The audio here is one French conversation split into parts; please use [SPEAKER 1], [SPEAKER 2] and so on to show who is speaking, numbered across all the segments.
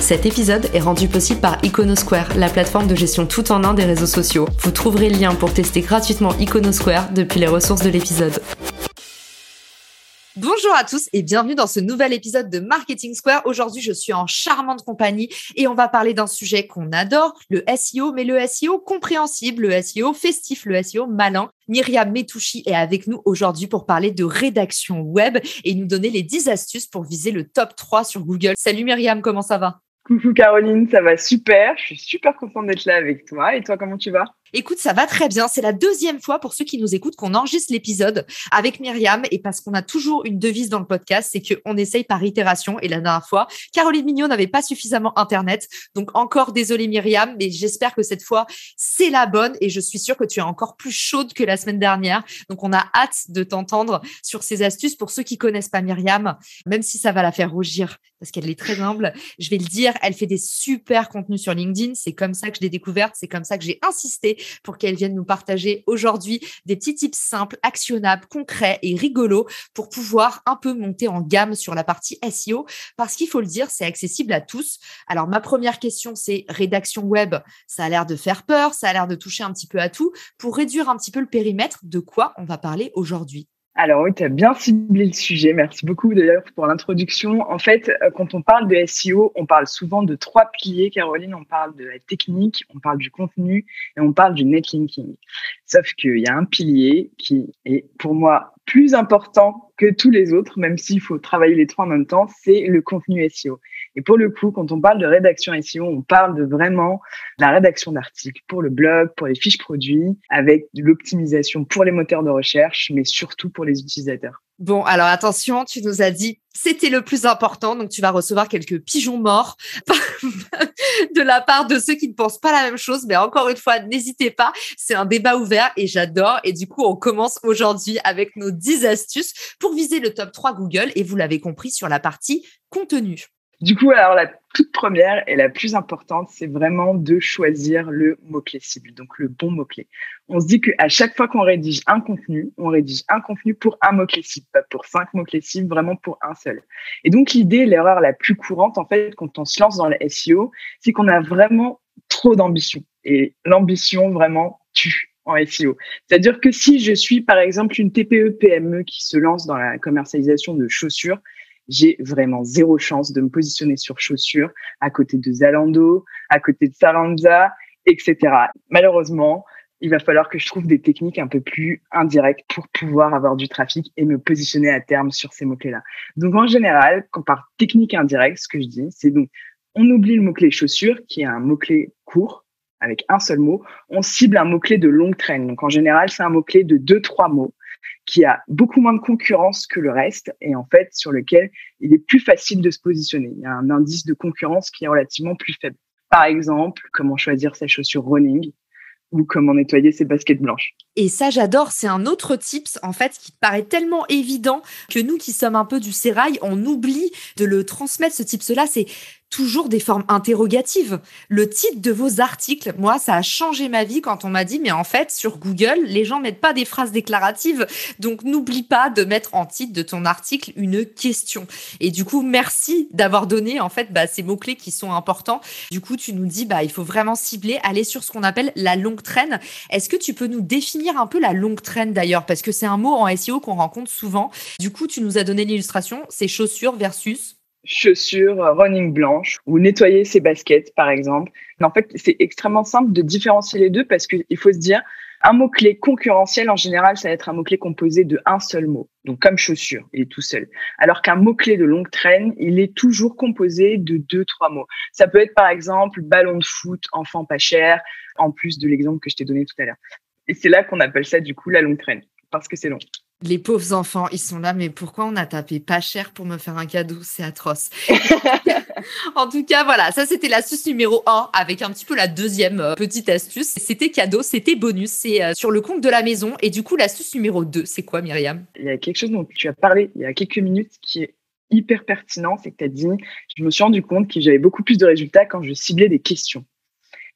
[SPEAKER 1] Cet épisode est rendu possible par Iconosquare, la plateforme de gestion tout en un des réseaux sociaux. Vous trouverez le lien pour tester gratuitement Iconosquare depuis les ressources de l'épisode. Bonjour à tous et bienvenue dans ce nouvel épisode de Marketing Square. Aujourd'hui, je suis en charmante compagnie et on va parler d'un sujet qu'on adore, le SEO, mais le SEO compréhensible, le SEO festif, le SEO malin. Myriam Metouchi est avec nous aujourd'hui pour parler de rédaction web et nous donner les 10 astuces pour viser le top 3 sur Google. Salut Myriam, comment ça va?
[SPEAKER 2] Coucou Caroline, ça va super. Je suis super contente d'être là avec toi. Et toi, comment tu vas?
[SPEAKER 1] Écoute, ça va très bien. C'est la deuxième fois pour ceux qui nous écoutent qu'on enregistre l'épisode avec Myriam et parce qu'on a toujours une devise dans le podcast, c'est qu'on essaye par itération. Et la dernière fois, Caroline Mignot n'avait pas suffisamment Internet. Donc encore désolé Myriam, mais j'espère que cette fois, c'est la bonne et je suis sûre que tu es encore plus chaude que la semaine dernière. Donc on a hâte de t'entendre sur ces astuces. Pour ceux qui connaissent pas Myriam, même si ça va la faire rougir parce qu'elle est très humble, je vais le dire, elle fait des super contenus sur LinkedIn. C'est comme ça que je l'ai découverte. C'est comme ça que j'ai insisté pour qu'elle vienne nous partager aujourd'hui des petits tips simples, actionnables, concrets et rigolos pour pouvoir un peu monter en gamme sur la partie SEO parce qu'il faut le dire, c'est accessible à tous. Alors ma première question, c'est rédaction web. Ça a l'air de faire peur, ça a l'air de toucher un petit peu à tout. Pour réduire un petit peu le périmètre, de quoi on va parler aujourd'hui?
[SPEAKER 2] Alors oui, tu as bien ciblé le sujet. Merci beaucoup d'ailleurs pour l'introduction. En fait, euh, quand on parle de SEO, on parle souvent de trois piliers, Caroline. On parle de la technique, on parle du contenu et on parle du netlinking. Sauf qu'il y a un pilier qui est pour moi plus important que tous les autres, même s'il faut travailler les trois en même temps, c'est le contenu SEO. Et pour le coup, quand on parle de rédaction SEO, on parle de vraiment la rédaction d'articles pour le blog, pour les fiches produits, avec l'optimisation pour les moteurs de recherche, mais surtout pour les utilisateurs.
[SPEAKER 1] Bon, alors attention, tu nous as dit c'était le plus important, donc tu vas recevoir quelques pigeons morts de la part de ceux qui ne pensent pas la même chose. Mais encore une fois, n'hésitez pas, c'est un débat ouvert et j'adore. Et du coup, on commence aujourd'hui avec nos 10 astuces pour viser le top 3 Google et vous l'avez compris sur la partie contenu.
[SPEAKER 2] Du coup, alors la toute première et la plus importante, c'est vraiment de choisir le mot-clé cible, donc le bon mot-clé. On se dit qu'à chaque fois qu'on rédige un contenu, on rédige un contenu pour un mot-clé cible, pas pour cinq mots-clés cibles, vraiment pour un seul. Et donc l'idée, l'erreur la plus courante, en fait, quand on se lance dans le SEO, c'est qu'on a vraiment trop d'ambition. Et l'ambition, vraiment, tue en SEO. C'est-à-dire que si je suis, par exemple, une TPE-PME qui se lance dans la commercialisation de chaussures, j'ai vraiment zéro chance de me positionner sur chaussures à côté de Zalando, à côté de Salanza, etc. Malheureusement, il va falloir que je trouve des techniques un peu plus indirectes pour pouvoir avoir du trafic et me positionner à terme sur ces mots-clés-là. Donc, en général, quand par technique indirecte, ce que je dis, c'est donc, on oublie le mot-clé chaussures, qui est un mot-clé court, avec un seul mot. On cible un mot-clé de longue traîne. Donc, en général, c'est un mot-clé de deux, trois mots qui a beaucoup moins de concurrence que le reste et en fait sur lequel il est plus facile de se positionner. Il y a un indice de concurrence qui est relativement plus faible. Par exemple, comment choisir ses chaussures running ou comment nettoyer ses baskets blanches.
[SPEAKER 1] Et ça, j'adore. C'est un autre tips, en fait, qui paraît tellement évident que nous qui sommes un peu du sérail, on oublie de le transmettre, ce tips-là. C'est toujours des formes interrogatives. Le titre de vos articles, moi, ça a changé ma vie quand on m'a dit, mais en fait, sur Google, les gens mettent pas des phrases déclaratives. Donc, n'oublie pas de mettre en titre de ton article une question. Et du coup, merci d'avoir donné, en fait, bah, ces mots-clés qui sont importants. Du coup, tu nous dis, bah, il faut vraiment cibler, aller sur ce qu'on appelle la longue traîne. Est-ce que tu peux nous définir un peu la longue traîne d'ailleurs? Parce que c'est un mot en SEO qu'on rencontre souvent. Du coup, tu nous as donné l'illustration, c'est chaussures versus
[SPEAKER 2] chaussures running blanches ou nettoyer ses baskets, par exemple. en fait, c'est extrêmement simple de différencier les deux parce qu'il faut se dire, un mot-clé concurrentiel, en général, ça va être un mot-clé composé de un seul mot. Donc, comme chaussure, il est tout seul. Alors qu'un mot-clé de longue traîne, il est toujours composé de deux, trois mots. Ça peut être, par exemple, ballon de foot, enfant pas cher, en plus de l'exemple que je t'ai donné tout à l'heure. Et c'est là qu'on appelle ça, du coup, la longue traîne, parce que c'est long.
[SPEAKER 1] Les pauvres enfants, ils sont là, mais pourquoi on a tapé pas cher pour me faire un cadeau? C'est atroce. en tout cas, voilà, ça c'était l'astuce numéro 1 avec un petit peu la deuxième euh, petite astuce. C'était cadeau, c'était bonus, c'est euh, sur le compte de la maison. Et du coup, l'astuce numéro 2, c'est quoi, Myriam?
[SPEAKER 2] Il y a quelque chose dont tu as parlé il y a quelques minutes qui est hyper pertinent, c'est que tu as dit, je me suis rendu compte que j'avais beaucoup plus de résultats quand je ciblais des questions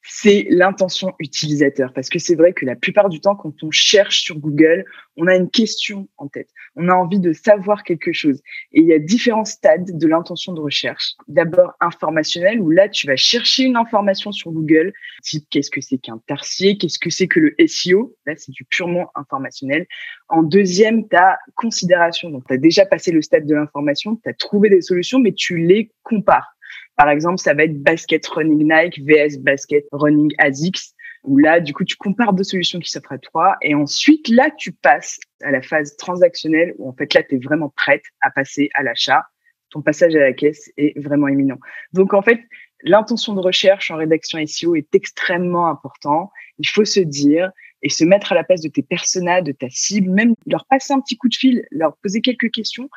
[SPEAKER 2] c'est l'intention utilisateur. Parce que c'est vrai que la plupart du temps, quand on cherche sur Google, on a une question en tête. On a envie de savoir quelque chose. Et il y a différents stades de l'intention de recherche. D'abord, informationnel, où là, tu vas chercher une information sur Google, type qu'est-ce que c'est qu'un tertier, qu'est-ce que c'est que le SEO. Là, c'est du purement informationnel. En deuxième, tu as considération. Donc, tu as déjà passé le stade de l'information, tu as trouvé des solutions, mais tu les compares. Par exemple, ça va être basket running Nike vs basket running ASICS, où là, du coup, tu compares deux solutions qui s'offrent à toi. Et ensuite, là, tu passes à la phase transactionnelle, où en fait, là, tu es vraiment prête à passer à l'achat. Ton passage à la caisse est vraiment imminent. Donc, en fait, l'intention de recherche en rédaction SEO est extrêmement important. Il faut se dire et se mettre à la place de tes personas, de ta cible, même leur passer un petit coup de fil, leur poser quelques questions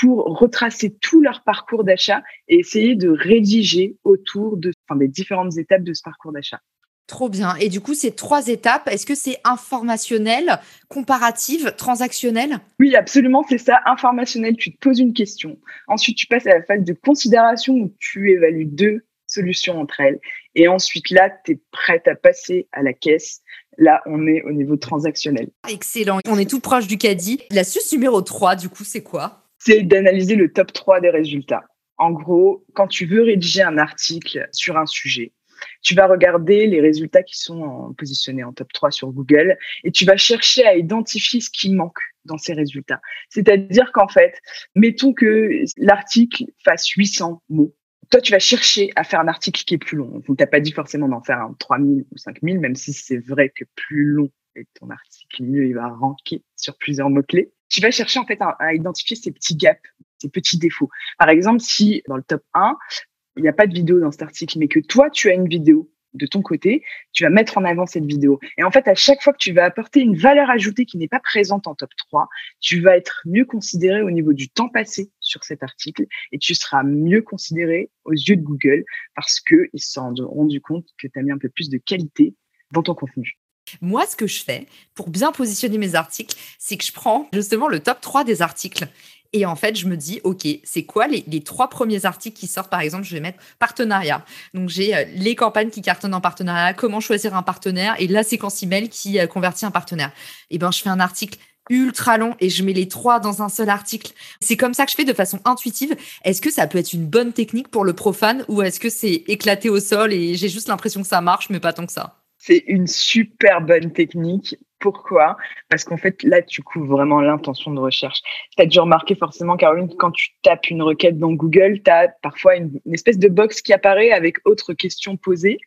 [SPEAKER 2] pour retracer tout leur parcours d'achat et essayer de rédiger autour de, enfin, des différentes étapes de ce parcours d'achat.
[SPEAKER 1] Trop bien. Et du coup, ces trois étapes, est-ce que c'est informationnel, comparative, transactionnel?
[SPEAKER 2] Oui, absolument, c'est ça. Informationnel, tu te poses une question. Ensuite, tu passes à la phase de considération où tu évalues deux solutions entre elles. Et ensuite, là, tu es prête à passer à la caisse. Là, on est au niveau transactionnel.
[SPEAKER 1] Excellent. On est tout proche du caddie. L'astuce numéro 3, du coup, c'est quoi?
[SPEAKER 2] C'est d'analyser le top 3 des résultats. En gros, quand tu veux rédiger un article sur un sujet, tu vas regarder les résultats qui sont positionnés en top 3 sur Google et tu vas chercher à identifier ce qui manque dans ces résultats. C'est-à-dire qu'en fait, mettons que l'article fasse 800 mots. Toi, tu vas chercher à faire un article qui est plus long. Donc, tu n'as pas dit forcément d'en faire un 3000 ou 5000, même si c'est vrai que plus long est ton article, mieux il va ranker sur plusieurs mots-clés tu vas chercher en fait à, identifier ces petits gaps, ces petits défauts. Par exemple, si dans le top 1, il n'y a pas de vidéo dans cet article, mais que toi, tu as une vidéo de ton côté, tu vas mettre en avant cette vidéo. Et en fait, à chaque fois que tu vas apporter une valeur ajoutée qui n'est pas présente en top 3, tu vas être mieux considéré au niveau du temps passé sur cet article et tu seras mieux considéré aux yeux de Google parce qu'ils se sont rendus compte que tu as mis un peu plus de qualité dans ton contenu.
[SPEAKER 1] Moi, ce que je fais pour bien positionner mes articles, c'est que je prends justement le top 3 des articles. Et en fait, je me dis, OK, c'est quoi les, trois premiers articles qui sortent? Par exemple, je vais mettre partenariat. Donc, j'ai euh, les campagnes qui cartonnent en partenariat, comment choisir un partenaire et la séquence email qui euh, convertit un partenaire. Et eh ben, je fais un article ultra long et je mets les trois dans un seul article. C'est comme ça que je fais de façon intuitive. Est-ce que ça peut être une bonne technique pour le profane ou est-ce que c'est éclaté au sol et j'ai juste l'impression que ça marche, mais pas tant que ça?
[SPEAKER 2] C'est une super bonne technique. Pourquoi? Parce qu'en fait, là, tu couvres vraiment l'intention de recherche. Tu as dû remarquer forcément, Caroline, quand tu tapes une requête dans Google, tu as parfois une, espèce de box qui apparaît avec autres questions posées,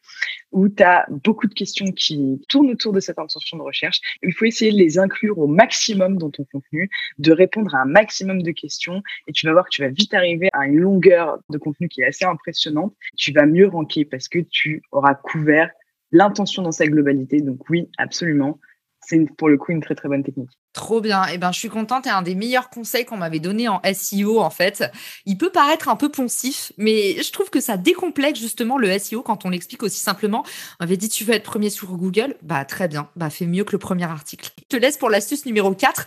[SPEAKER 2] où tu as beaucoup de questions qui tournent autour de cette intention de recherche. Il faut essayer de les inclure au maximum dans ton contenu, de répondre à un maximum de questions, et tu vas voir que tu vas vite arriver à une longueur de contenu qui est assez impressionnante. Tu vas mieux ranker parce que tu auras couvert l'intention dans sa globalité. Donc oui, absolument. C'est pour le coup une très très bonne technique.
[SPEAKER 1] Trop bien. Eh ben, je suis contente. Et un des meilleurs conseils qu'on m'avait donné en SEO, en fait. Il peut paraître un peu poncif, mais je trouve que ça décomplexe justement le SEO quand on l'explique aussi simplement. On avait dit, tu veux être premier sur Google? Bah, très bien. Bah, fais mieux que le premier article. Je te laisse pour l'astuce numéro 4.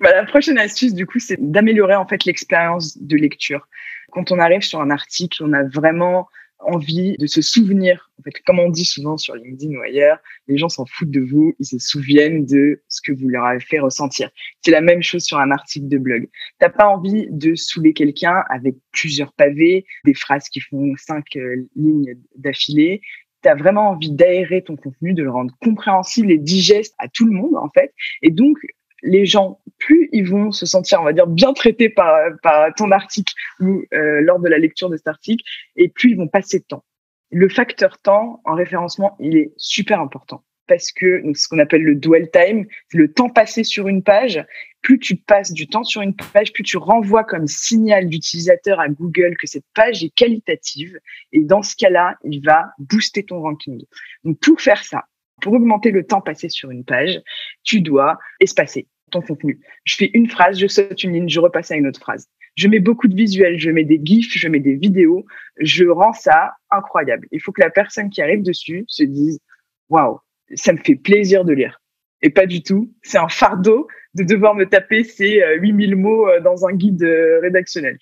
[SPEAKER 2] Bah, la prochaine astuce, du coup, c'est d'améliorer en fait l'expérience de lecture. Quand on arrive sur un article, on a vraiment envie de se souvenir. En fait, comme on dit souvent sur LinkedIn ou ailleurs, les gens s'en foutent de vous, ils se souviennent de ce que vous leur avez fait ressentir. C'est la même chose sur un article de blog. T'as pas envie de saouler quelqu'un avec plusieurs pavés, des phrases qui font cinq euh, lignes d'affilée. Tu as vraiment envie d'aérer ton contenu, de le rendre compréhensible et digeste à tout le monde, en fait. Et donc, les gens, plus ils vont se sentir, on va dire, bien traités par, par ton article ou euh, lors de la lecture de cet article, et plus ils vont passer de temps. Le facteur temps en référencement, il est super important parce que donc, ce qu'on appelle le dwell time, c'est le temps passé sur une page. Plus tu passes du temps sur une page, plus tu renvoies comme signal d'utilisateur à Google que cette page est qualitative. Et dans ce cas-là, il va booster ton ranking. Donc pour faire ça, pour augmenter le temps passé sur une page, tu dois espacer ton contenu. Je fais une phrase, je saute une ligne, je repasse à une autre phrase. Je mets beaucoup de visuels, je mets des gifs, je mets des vidéos. Je rends ça incroyable. Il faut que la personne qui arrive dessus se dise, waouh, ça me fait plaisir de lire. Et pas du tout. C'est un fardeau de devoir me taper ces 8000 euh, mots euh, dans un guide euh, rédactionnel.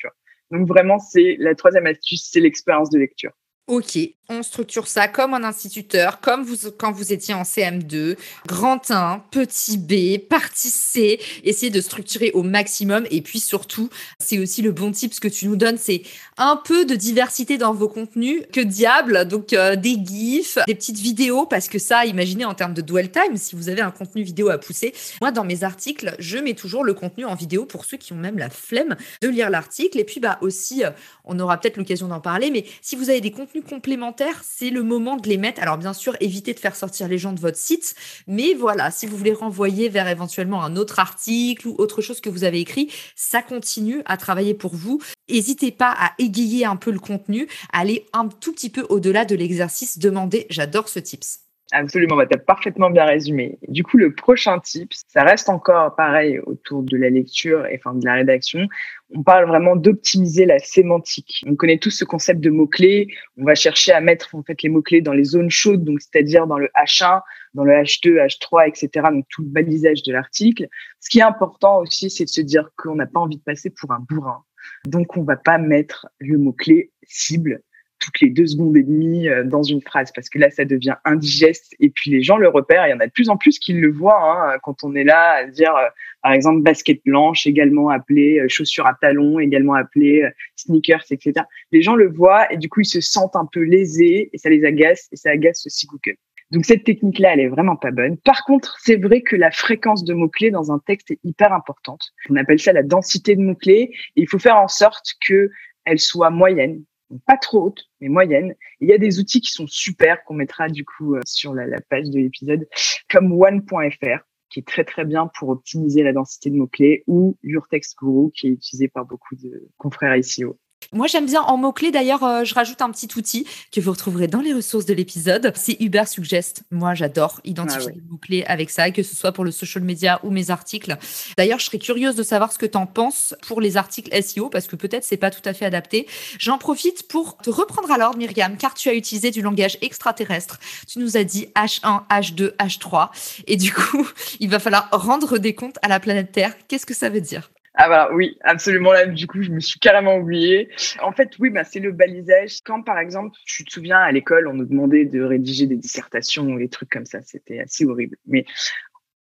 [SPEAKER 2] Donc vraiment, c'est la troisième astuce, c'est l'expérience de lecture.
[SPEAKER 1] Ok, on structure ça comme un instituteur, comme vous, quand vous étiez en CM2, grand 1, petit B, partie C, essayer de structurer au maximum. Et puis surtout, c'est aussi le bon type ce que tu nous donnes, c'est un peu de diversité dans vos contenus. Que diable Donc euh, des gifs, des petites vidéos, parce que ça, imaginez en termes de dwell time, si vous avez un contenu vidéo à pousser. Moi, dans mes articles, je mets toujours le contenu en vidéo pour ceux qui ont même la flemme de lire l'article. Et puis bah aussi, euh, on aura peut-être l'occasion d'en parler, mais si vous avez des contenus complémentaires, c'est le moment de les mettre. Alors bien sûr, évitez de faire sortir les gens de votre site, mais voilà, si vous voulez renvoyer vers éventuellement un autre article ou autre chose que vous avez écrit, ça continue à travailler pour vous. N'hésitez pas à égayer un peu le contenu, aller un tout petit peu au-delà de l'exercice demandé. J'adore ce tips.
[SPEAKER 2] Absolument, bah, tu as parfaitement bien résumé. Du coup, le prochain tip, ça reste encore pareil autour de la lecture et enfin de la rédaction. On parle vraiment d'optimiser la sémantique. On connaît tous ce concept de mots-clés. On va chercher à mettre en fait les mots-clés dans les zones chaudes, donc c'est-à-dire dans le H1, dans le H2, H3, etc. Donc tout le balisage de l'article. Ce qui est important aussi, c'est de se dire qu'on n'a pas envie de passer pour un bourrin. Donc on va pas mettre le mot-clé cible toutes les deux secondes et demie euh, dans une phrase parce que là ça devient indigeste et puis les gens le repèrent il y en a de plus en plus qui le voient hein, quand on est là à dire euh, par exemple basket blanche également appelé euh, chaussures à talons également appelé sneakers etc les gens le voient et du coup ils se sentent un peu lésés et ça les agace et ça agace aussi Google. Donc cette technique là elle est vraiment pas bonne. Par contre c'est vrai que la fréquence de mots clés dans un texte est hyper importante. On appelle ça la densité de mots clés et il faut faire en sorte que elle soit moyenne pas trop haute, mais moyenne. il y a des outils qui sont super qu'on mettra du coup euh, sur la, page de l'épisode, comme one.fr qui est très très bien pour optimiser la densité de mots-clés, ou Your Text Guru, qui est utilisé par beaucoup de confrères ICO.
[SPEAKER 1] Moi, j'aime bien en mots-clés. D'ailleurs, euh, je rajoute un petit outil que vous retrouverez dans les ressources de l'épisode. C'est Uber Suggest. Moi, j'adore identifier ah les mots-clés avec ça, que ce soit pour le social media ou mes articles. D'ailleurs, je serais curieuse de savoir ce que tu en penses pour les articles SEO, parce que peut-être c'est pas tout à fait adapté. J'en profite pour te reprendre à l'ordre, Myriam, car tu as utilisé du langage extraterrestre. Tu nous as dit H1, H2, H3. Et du coup, il va falloir rendre des comptes à la planète Terre. Qu'est-ce que ça veut dire?
[SPEAKER 2] Ah bah oui, absolument. Là, du coup, je me suis carrément oubliée. En fait, oui, bah, c'est le balisage. Quand, par exemple, tu te souviens, à l'école, on nous demandait de rédiger des dissertations ou des trucs comme ça. C'était assez horrible. Mais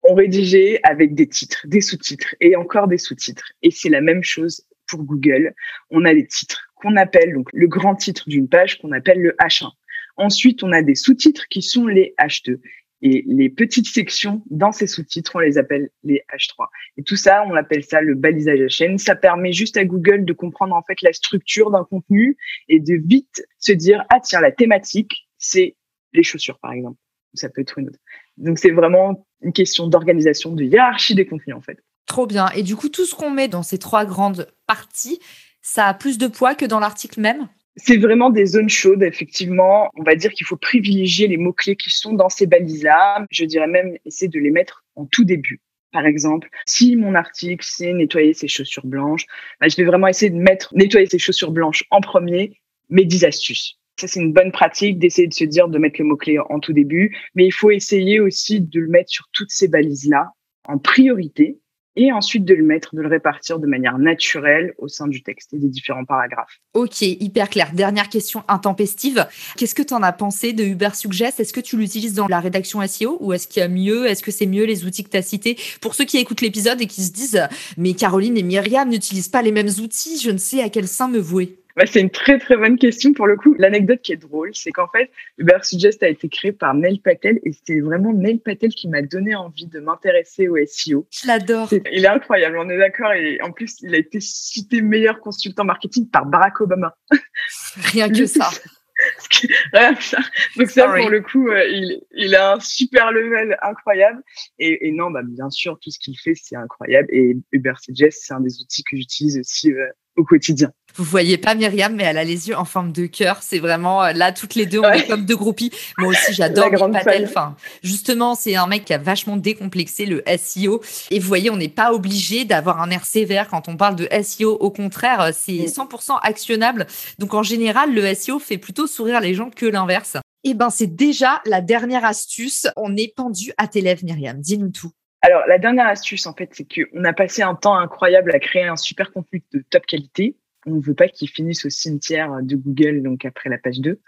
[SPEAKER 2] on rédigeait avec des titres, des sous-titres et encore des sous-titres. Et c'est la même chose pour Google. On a des titres qu'on appelle donc le grand titre d'une page qu'on appelle le H1. Ensuite, on a des sous-titres qui sont les H2. Et les petites sections dans ces sous-titres, on les appelle les H3. Et tout ça, on appelle ça le balisage à chaîne. Ça permet juste à Google de comprendre en fait la structure d'un contenu et de vite se dire ah tiens la thématique c'est les chaussures par exemple. Ça peut être une autre. Donc c'est vraiment une question d'organisation, de hiérarchie des contenus en fait.
[SPEAKER 1] Trop bien. Et du coup, tout ce qu'on met dans ces trois grandes parties, ça a plus de poids que dans l'article même?
[SPEAKER 2] C'est vraiment des zones chaudes, effectivement. On va dire qu'il faut privilégier les mots-clés qui sont dans ces balises-là. Je dirais même essayer de les mettre en tout début. Par exemple, si mon article, c'est nettoyer ses chaussures blanches, bah, je vais vraiment essayer de mettre nettoyer ses chaussures blanches en premier, mes 10 astuces. Ça, c'est une bonne pratique d'essayer de se dire de mettre le mot-clé en tout début, mais il faut essayer aussi de le mettre sur toutes ces balises-là en priorité et ensuite de le mettre, de le répartir de manière naturelle au sein du texte et des différents paragraphes.
[SPEAKER 1] Ok, hyper clair. Dernière question intempestive. Qu'est-ce que tu en as pensé de Uber Suggest? Est-ce que tu l'utilises dans la rédaction SEO ou est-ce qu'il y a mieux? Est-ce que c'est mieux les outils que tu as cités? Pour ceux qui écoutent l'épisode et qui se disent Mais Caroline et Myriam n'utilisent pas les mêmes outils, je ne sais à quel sein me vouer.
[SPEAKER 2] Bah, c'est une très très bonne question pour le coup. L'anecdote qui est drôle, c'est qu'en fait, Uber Suggest a été créé par Neil Patel et c'était vraiment Neil Patel qui m'a donné envie de m'intéresser au SEO.
[SPEAKER 1] Je l'adore.
[SPEAKER 2] Il est incroyable, on est d'accord. Et en plus, il a été cité meilleur consultant marketing par Barack Obama.
[SPEAKER 1] Rien que ça.
[SPEAKER 2] Rien que ça. Donc ça, pour le coup, euh, il, il, a un super level incroyable. Et, et non, bah, bien sûr, tout ce qu'il fait, c'est incroyable. Et Uber Suggest, c'est un des outils que j'utilise aussi euh, au quotidien.
[SPEAKER 1] Vous voyez pas Myriam, mais elle a les yeux en forme de cœur. C'est vraiment euh, là toutes les deux on est comme deux groupies. Moi aussi j'adore Patel. Enfin, justement, c'est un mec qui a vachement décomplexé le SEO. Et vous voyez, on n'est pas obligé d'avoir un air sévère quand on parle de SEO. Au contraire, euh, c'est 100% mm. actionnable. Donc en général, le SEO fait plutôt sourire les gens que l'inverse. Eh ben, c'est déjà la dernière astuce. On est pendu à tes lèvres, Myriam. Dis-nous tout.
[SPEAKER 2] Alors, la dernière astuce, en fait, c'est qu'on a passé un temps incroyable à créer un super contenu de top qualité on ne veut pas qu'ils finissent au cimetière de Google, donc après la page 2.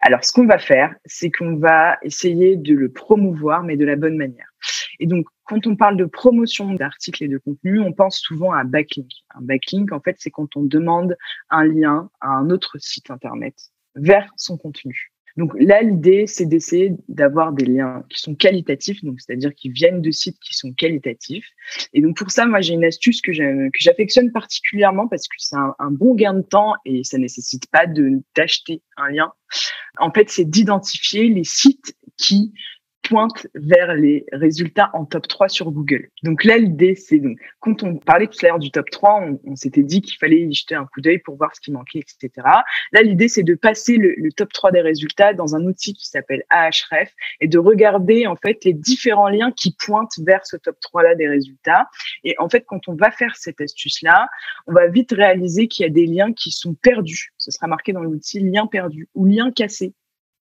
[SPEAKER 2] Alors, ce qu'on va faire, c'est qu'on va essayer de le promouvoir, mais de la bonne manière. Et donc, quand on parle de promotion d'articles et de contenu, on pense souvent à backlink. Un backlink, en fait, c'est quand on demande un lien à un autre site Internet vers son contenu. Donc là, l'idée, c'est d'essayer d'avoir des liens qui sont qualitatifs, donc c'est-à-dire qui viennent de sites qui sont qualitatifs. Et donc pour ça, moi, j'ai une astuce que j'affectionne particulièrement parce que c'est un, bon gain de temps et ça nécessite pas d'acheter un lien. En fait, c'est d'identifier les sites qui pointe vers les résultats en top 3 sur Google. Donc là, l'idée, c'est donc, quand on parlait tout à l'heure du top 3, on, s'était dit qu'il fallait y jeter un coup d'œil pour voir ce qui manquait, etc. Là, l'idée, c'est de passer le, top 3 des résultats dans un outil qui s'appelle Ahref et de regarder, en fait, les différents liens qui pointent vers ce top 3-là des résultats. Et en fait, quand on va faire cette astuce-là, on va vite réaliser qu'il y a des liens qui sont perdus. Ce sera marqué dans l'outil lien perdu ou lien cassé.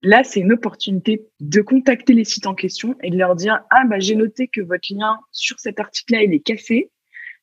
[SPEAKER 2] Là, c'est une opportunité de contacter les sites en question et de leur dire Ah, bah, j'ai noté que votre lien sur cet article-là, il est cassé.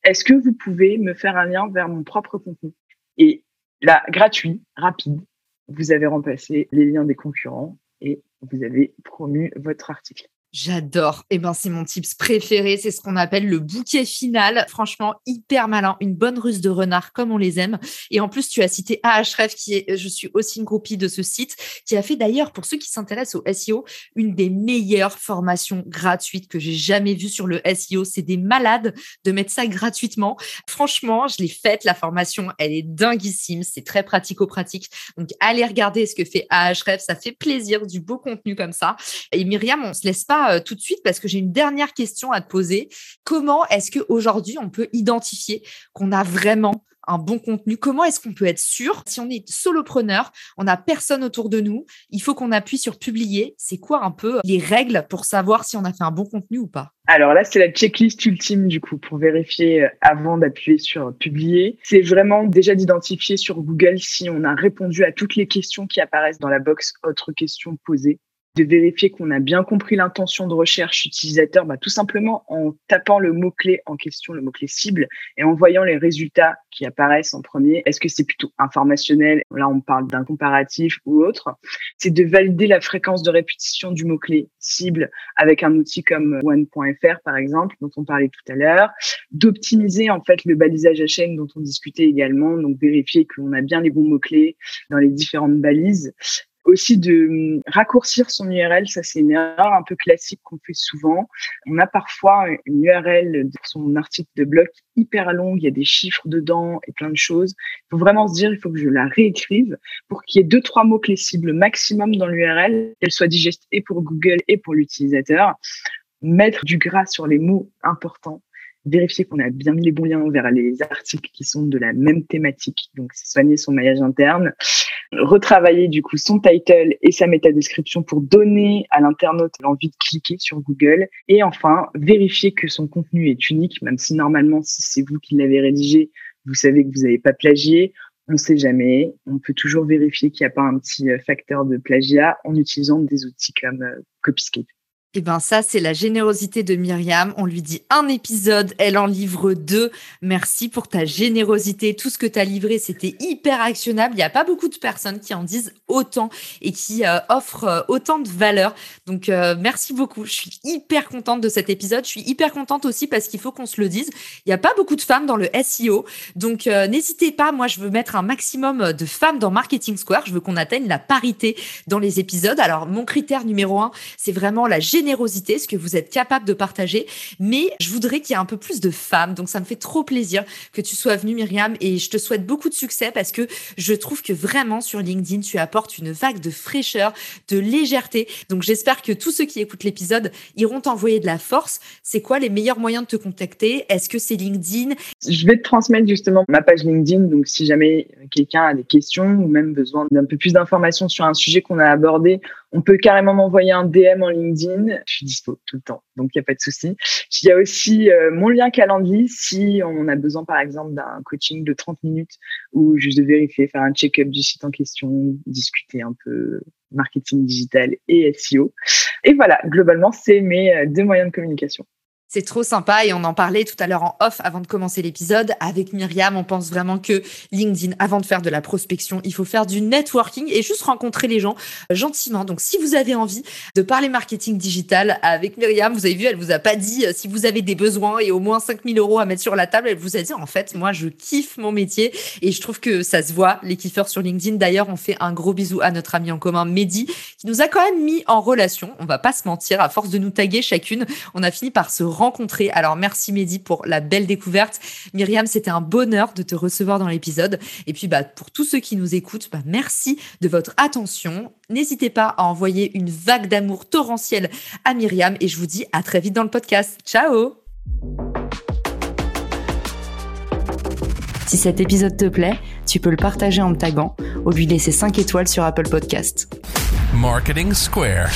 [SPEAKER 2] Est-ce que vous pouvez me faire un lien vers mon propre contenu? Et là, gratuit, rapide, vous avez remplacé les liens des concurrents et vous avez promu votre article.
[SPEAKER 1] J'adore. Eh ben, c'est mon tips préféré. C'est ce qu'on appelle le bouquet final. Franchement, hyper malin. Une bonne ruse de renard comme on les aime. Et en plus, tu as cité Ahref, qui est, je suis aussi une groupie de ce site, qui a fait d'ailleurs, pour ceux qui s'intéressent au SEO, une des meilleures formations gratuites que j'ai jamais vues sur le SEO. C'est des malades de mettre ça gratuitement. Franchement, je l'ai faite. La formation, elle est dinguissime. C'est très pratico-pratique. Donc, allez regarder ce que fait Ahref. Ça fait plaisir, du beau contenu comme ça. Et Myriam, on se laisse pas euh, tout de suite parce que j'ai une dernière question à te poser. Comment est-ce qu'aujourd'hui, on peut identifier qu'on a vraiment un bon contenu? Comment est-ce qu'on peut être sûr? Si on est solopreneur, on n'a personne autour de nous, il faut qu'on appuie sur publier. C'est quoi un peu les règles pour savoir si on a fait un bon contenu ou pas?
[SPEAKER 2] Alors là, c'est la checklist ultime du coup pour vérifier euh, avant d'appuyer sur publier. C'est vraiment déjà d'identifier sur Google si on a répondu à toutes les questions qui apparaissent dans la box autres questions posées de vérifier qu'on a bien compris l'intention de recherche utilisateur, bah, tout simplement en tapant le mot-clé en question, le mot-clé cible, et en voyant les résultats qui apparaissent en premier. Est-ce que c'est plutôt informationnel? Là, on parle d'un comparatif ou autre. C'est de valider la fréquence de répétition du mot-clé cible avec un outil comme one.fr, par exemple, dont on parlait tout à l'heure. D'optimiser, en fait, le balisage à chaîne dont on discutait également. Donc, vérifier qu'on a bien les bons mots-clés dans les différentes balises aussi de hum, raccourcir son URL, ça c'est une erreur un peu classique qu'on fait souvent. On a parfois une URL de son article de blog hyper longue, il y a des chiffres dedans et plein de choses. Il faut vraiment se dire, il faut que je la réécrive pour qu'il y ait deux, trois mots clés cibles maximum dans l'URL, qu'elle soit digeste et pour Google et pour l'utilisateur. Mettre du gras sur les mots importants vérifier qu'on a bien mis les bons liens vers les articles qui sont de la même thématique, donc soigner son maillage interne, retravailler du coup son title et sa métadescription pour donner à l'internaute l'envie de cliquer sur Google, et enfin vérifier que son contenu est unique, même si normalement si c'est vous qui l'avez rédigé, vous savez que vous n'avez pas plagié, on ne sait jamais. On peut toujours vérifier qu'il n'y a pas un petit euh, facteur de plagiat en utilisant des outils comme euh, Copyscape.
[SPEAKER 1] Eh bien, ça, c'est la générosité de Myriam. On lui dit un épisode, elle en livre deux. Merci pour ta générosité. Tout ce que tu as livré, c'était hyper actionnable. Il n'y a pas beaucoup de personnes qui en disent autant et qui euh, offrent euh, autant de valeur. Donc, euh, merci beaucoup. Je suis hyper contente de cet épisode. Je suis hyper contente aussi parce qu'il faut qu'on se le dise. Il n'y a pas beaucoup de femmes dans le SEO. Donc, n'hésitez pas. Moi, je veux mettre un maximum de femmes dans Marketing Square. Je veux qu'on atteigne la parité dans les épisodes. Alors, mon critère numéro un, c'est vraiment la générosité générosité, ce que vous êtes capable de partager. Mais je voudrais qu'il y ait un peu plus de femmes. Donc ça me fait trop plaisir que tu sois venue, Myriam, et je te souhaite beaucoup de succès parce que je trouve que vraiment sur LinkedIn, tu apportes une vague de fraîcheur, de légèreté. Donc j'espère que tous ceux qui écoutent l'épisode iront t'envoyer de la force. C'est quoi les meilleurs moyens de te contacter? Est-ce que c'est LinkedIn?
[SPEAKER 2] Je vais te transmettre justement ma page LinkedIn. Donc si jamais quelqu'un a des questions ou même besoin d'un peu plus d'informations sur un sujet qu'on a abordé, on peut carrément m'envoyer un DM en LinkedIn. Je suis dispo tout le temps, donc il n'y a pas de souci. Il y a aussi euh, mon lien Calendly si on a besoin par exemple d'un coaching de 30 minutes ou juste de vérifier, faire un check-up du site en question, discuter un peu marketing digital et SEO. Et voilà, globalement, c'est mes euh, deux moyens de communication.
[SPEAKER 1] C'est trop sympa et on en parlait tout à l'heure en off avant de commencer l'épisode avec Myriam. On pense vraiment que LinkedIn, avant de faire de la prospection, il faut faire du networking et juste rencontrer les gens gentiment. Donc, si vous avez envie de parler marketing digital avec Myriam, vous avez vu, elle vous a pas dit euh, si vous avez des besoins et au moins 5000 euros à mettre sur la table. Elle vous a dit en fait, moi, je kiffe mon métier et je trouve que ça se voit, les kiffeurs sur LinkedIn. D'ailleurs, on fait un gros bisou à notre ami en commun, Mehdi, qui nous a quand même mis en relation. On va pas se mentir, à force de nous taguer chacune, on a fini par se. Alors merci Mehdi pour la belle découverte. Myriam, c'était un bonheur de te recevoir dans l'épisode. Et puis bah, pour tous ceux qui nous écoutent, bah, merci de votre attention. N'hésitez pas à envoyer une vague d'amour torrentiel à Myriam et je vous dis à très vite dans le podcast. Ciao Si cet épisode te plaît, tu peux le partager en me taguant ou lui laisser 5 étoiles sur Apple Podcast. Marketing Square.